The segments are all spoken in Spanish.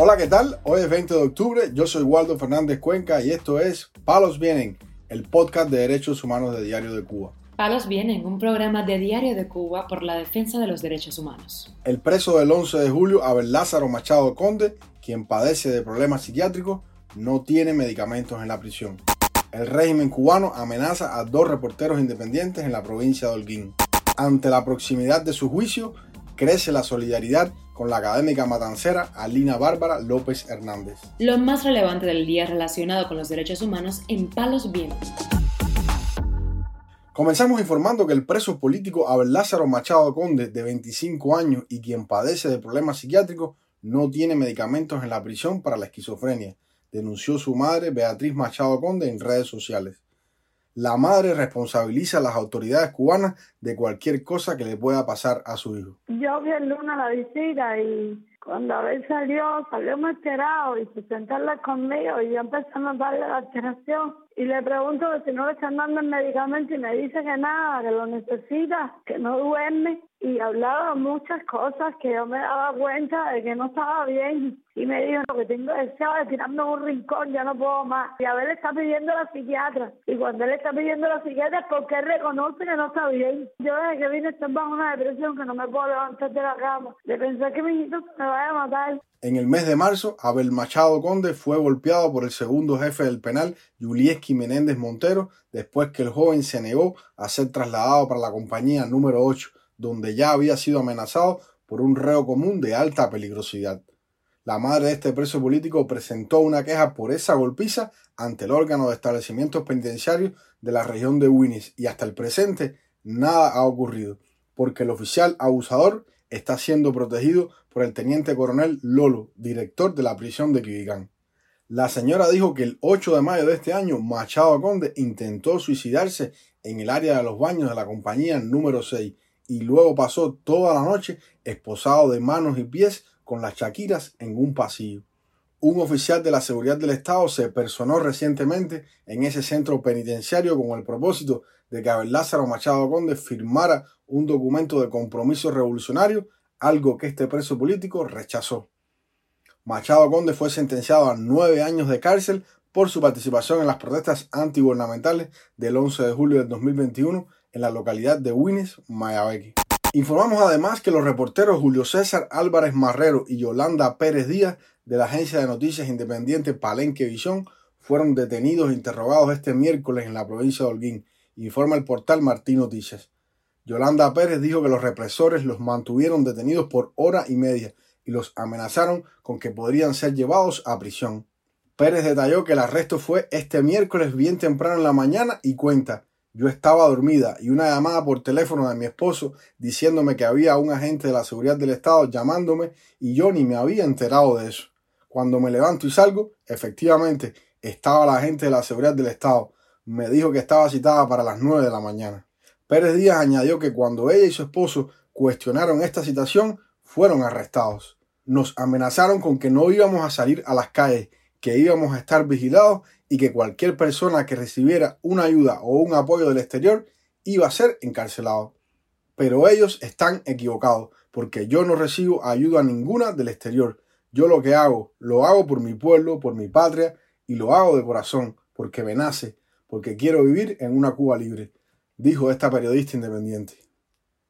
Hola, ¿qué tal? Hoy es 20 de octubre, yo soy Waldo Fernández Cuenca y esto es Palos Vienen, el podcast de derechos humanos de Diario de Cuba. Palos Vienen, un programa de Diario de Cuba por la defensa de los derechos humanos. El preso del 11 de julio, Abel Lázaro Machado Conde, quien padece de problemas psiquiátricos, no tiene medicamentos en la prisión. El régimen cubano amenaza a dos reporteros independientes en la provincia de Holguín. Ante la proximidad de su juicio, crece la solidaridad con la académica matancera Alina Bárbara López Hernández. Lo más relevante del día relacionado con los derechos humanos en Palos Vientos. Comenzamos informando que el preso político Abel Lázaro Machado Conde, de 25 años y quien padece de problemas psiquiátricos, no tiene medicamentos en la prisión para la esquizofrenia, denunció su madre Beatriz Machado Conde en redes sociales. La madre responsabiliza a las autoridades cubanas de cualquier cosa que le pueda pasar a su hijo. Yo vi el lunes la visita y cuando Abel salió, salió muy y se sentó conmigo y yo empecé a notarle la alteración y le pregunto si no le están dando el medicamento y me dice que nada, que lo necesita, que no duerme y hablaba muchas cosas que yo me daba cuenta de que no estaba bien y me dijo que tengo deseo de tirarme un rincón, ya no puedo más. Y a ver, le está pidiendo a la psiquiatra. Y cuando él está pidiendo a la psiquiatra es porque él reconoce que no está bien. Yo desde que vine estoy bajo una depresión que no me puedo levantar de la cama. De pensar que mi hijito me vaya a matar. En el mes de marzo, Abel Machado Conde fue golpeado por el segundo jefe del penal, Menéndez Montero, después que el joven se negó a ser trasladado para la compañía número 8, donde ya había sido amenazado por un reo común de alta peligrosidad. La madre de este preso político presentó una queja por esa golpiza ante el órgano de establecimientos penitenciarios de la región de Winnis y hasta el presente nada ha ocurrido, porque el oficial abusador está siendo protegido por el teniente coronel Lolo, director de la prisión de Quibicán. La señora dijo que el 8 de mayo de este año Machado Conde intentó suicidarse en el área de los baños de la compañía número 6 y luego pasó toda la noche esposado de manos y pies con las chaquiras en un pasillo. Un oficial de la seguridad del Estado se personó recientemente en ese centro penitenciario con el propósito de que Abel Lázaro Machado Conde firmara un documento de compromiso revolucionario, algo que este preso político rechazó. Machado Conde fue sentenciado a nueve años de cárcel por su participación en las protestas antigubernamentales del 11 de julio del 2021 en la localidad de Winnes, Mayabeque. Informamos además que los reporteros Julio César Álvarez Marrero y Yolanda Pérez Díaz de la agencia de noticias independiente Palenque Visión fueron detenidos e interrogados este miércoles en la provincia de Holguín, informa el portal Martín Noticias. Yolanda Pérez dijo que los represores los mantuvieron detenidos por hora y media los amenazaron con que podrían ser llevados a prisión. Pérez detalló que el arresto fue este miércoles bien temprano en la mañana y cuenta yo estaba dormida y una llamada por teléfono de mi esposo diciéndome que había un agente de la seguridad del Estado llamándome y yo ni me había enterado de eso. Cuando me levanto y salgo, efectivamente, estaba la agente de la seguridad del Estado. Me dijo que estaba citada para las nueve de la mañana. Pérez Díaz añadió que cuando ella y su esposo cuestionaron esta citación, fueron arrestados. Nos amenazaron con que no íbamos a salir a las calles, que íbamos a estar vigilados y que cualquier persona que recibiera una ayuda o un apoyo del exterior iba a ser encarcelado. Pero ellos están equivocados, porque yo no recibo ayuda ninguna del exterior. Yo lo que hago, lo hago por mi pueblo, por mi patria, y lo hago de corazón, porque me nace, porque quiero vivir en una Cuba libre, dijo esta periodista independiente.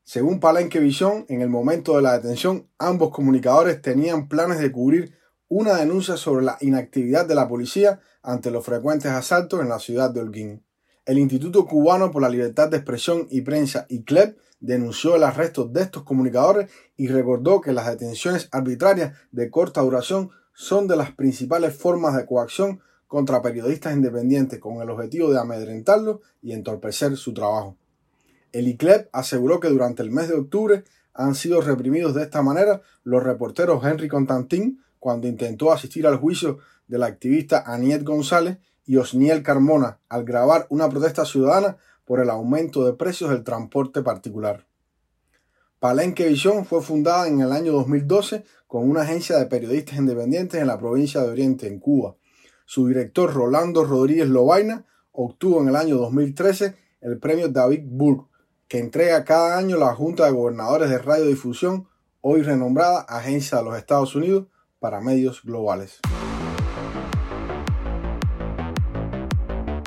Según Palenque Visión, en el momento de la detención, ambos comunicadores tenían planes de cubrir una denuncia sobre la inactividad de la policía ante los frecuentes asaltos en la ciudad de Holguín. El Instituto Cubano por la Libertad de Expresión y Prensa, ICLEP, denunció el arresto de estos comunicadores y recordó que las detenciones arbitrarias de corta duración son de las principales formas de coacción contra periodistas independientes con el objetivo de amedrentarlos y entorpecer su trabajo. El ICLEP aseguró que durante el mes de octubre han sido reprimidos de esta manera los reporteros Henry Constantin, cuando intentó asistir al juicio de la activista Aniet González y Osniel Carmona al grabar una protesta ciudadana por el aumento de precios del transporte particular. Palenque Visión fue fundada en el año 2012 con una agencia de periodistas independientes en la provincia de Oriente, en Cuba. Su director Rolando Rodríguez Lobaina obtuvo en el año 2013 el premio David Burg, que entrega cada año la Junta de Gobernadores de Radiodifusión, hoy renombrada Agencia de los Estados Unidos para medios globales.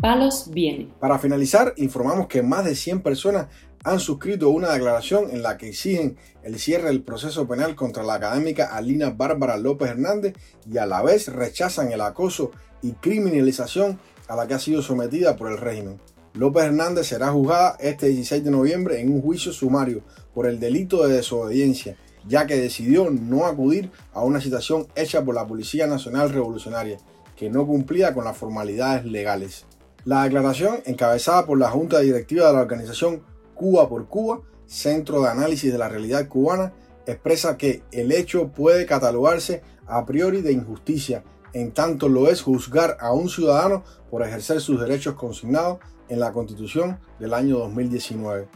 Palos viene. Para finalizar, informamos que más de 100 personas han suscrito una declaración en la que exigen el cierre del proceso penal contra la académica Alina Bárbara López Hernández y a la vez rechazan el acoso y criminalización a la que ha sido sometida por el régimen. López Hernández será juzgada este 16 de noviembre en un juicio sumario por el delito de desobediencia, ya que decidió no acudir a una citación hecha por la Policía Nacional Revolucionaria, que no cumplía con las formalidades legales. La declaración, encabezada por la Junta Directiva de la organización Cuba por Cuba, Centro de Análisis de la Realidad Cubana, expresa que el hecho puede catalogarse a priori de injusticia, en tanto lo es juzgar a un ciudadano por ejercer sus derechos consignados en la Constitución del año 2019.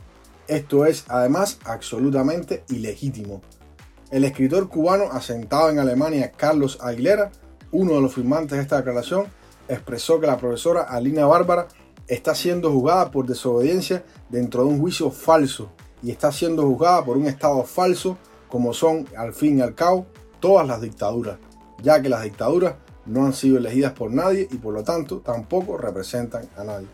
Esto es, además, absolutamente ilegítimo. El escritor cubano asentado en Alemania, Carlos Aguilera, uno de los firmantes de esta declaración, expresó que la profesora Alina Bárbara está siendo juzgada por desobediencia dentro de un juicio falso y está siendo juzgada por un Estado falso como son al fin y al cabo todas las dictaduras, ya que las dictaduras no han sido elegidas por nadie y por lo tanto tampoco representan a nadie.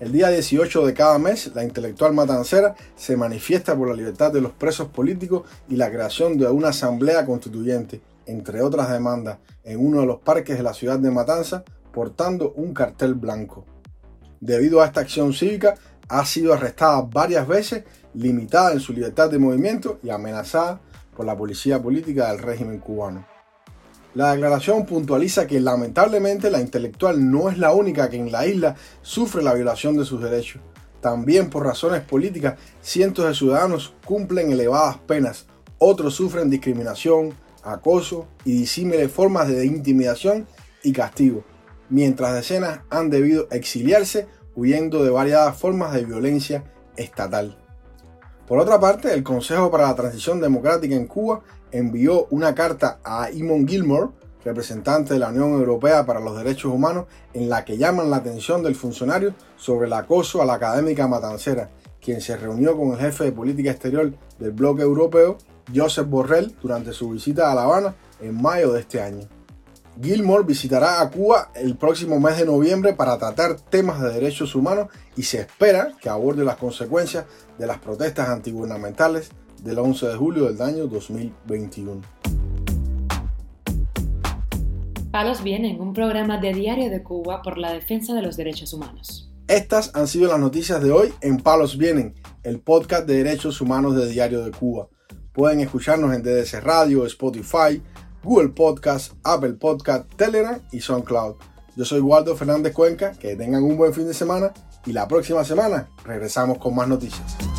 El día 18 de cada mes, la intelectual matancera se manifiesta por la libertad de los presos políticos y la creación de una asamblea constituyente, entre otras demandas, en uno de los parques de la ciudad de Matanza portando un cartel blanco. Debido a esta acción cívica, ha sido arrestada varias veces, limitada en su libertad de movimiento y amenazada por la policía política del régimen cubano. La declaración puntualiza que lamentablemente la intelectual no es la única que en la isla sufre la violación de sus derechos. También por razones políticas, cientos de ciudadanos cumplen elevadas penas, otros sufren discriminación, acoso y disímiles formas de intimidación y castigo mientras decenas han debido exiliarse huyendo de variadas formas de violencia estatal. Por otra parte, el Consejo para la Transición Democrática en Cuba envió una carta a Eamon Gilmore, representante de la Unión Europea para los Derechos Humanos, en la que llaman la atención del funcionario sobre el acoso a la académica matancera, quien se reunió con el jefe de política exterior del bloque europeo, Joseph Borrell, durante su visita a La Habana en mayo de este año. Gilmore visitará a Cuba el próximo mes de noviembre para tratar temas de derechos humanos y se espera que aborde las consecuencias de las protestas antigubernamentales del 11 de julio del año 2021. Palos Vienen, un programa de Diario de Cuba por la defensa de los derechos humanos. Estas han sido las noticias de hoy en Palos Vienen, el podcast de derechos humanos de Diario de Cuba. Pueden escucharnos en DDC Radio, Spotify, Google Podcast, Apple Podcast, Telegram y SoundCloud. Yo soy Waldo Fernández Cuenca, que tengan un buen fin de semana y la próxima semana regresamos con más noticias.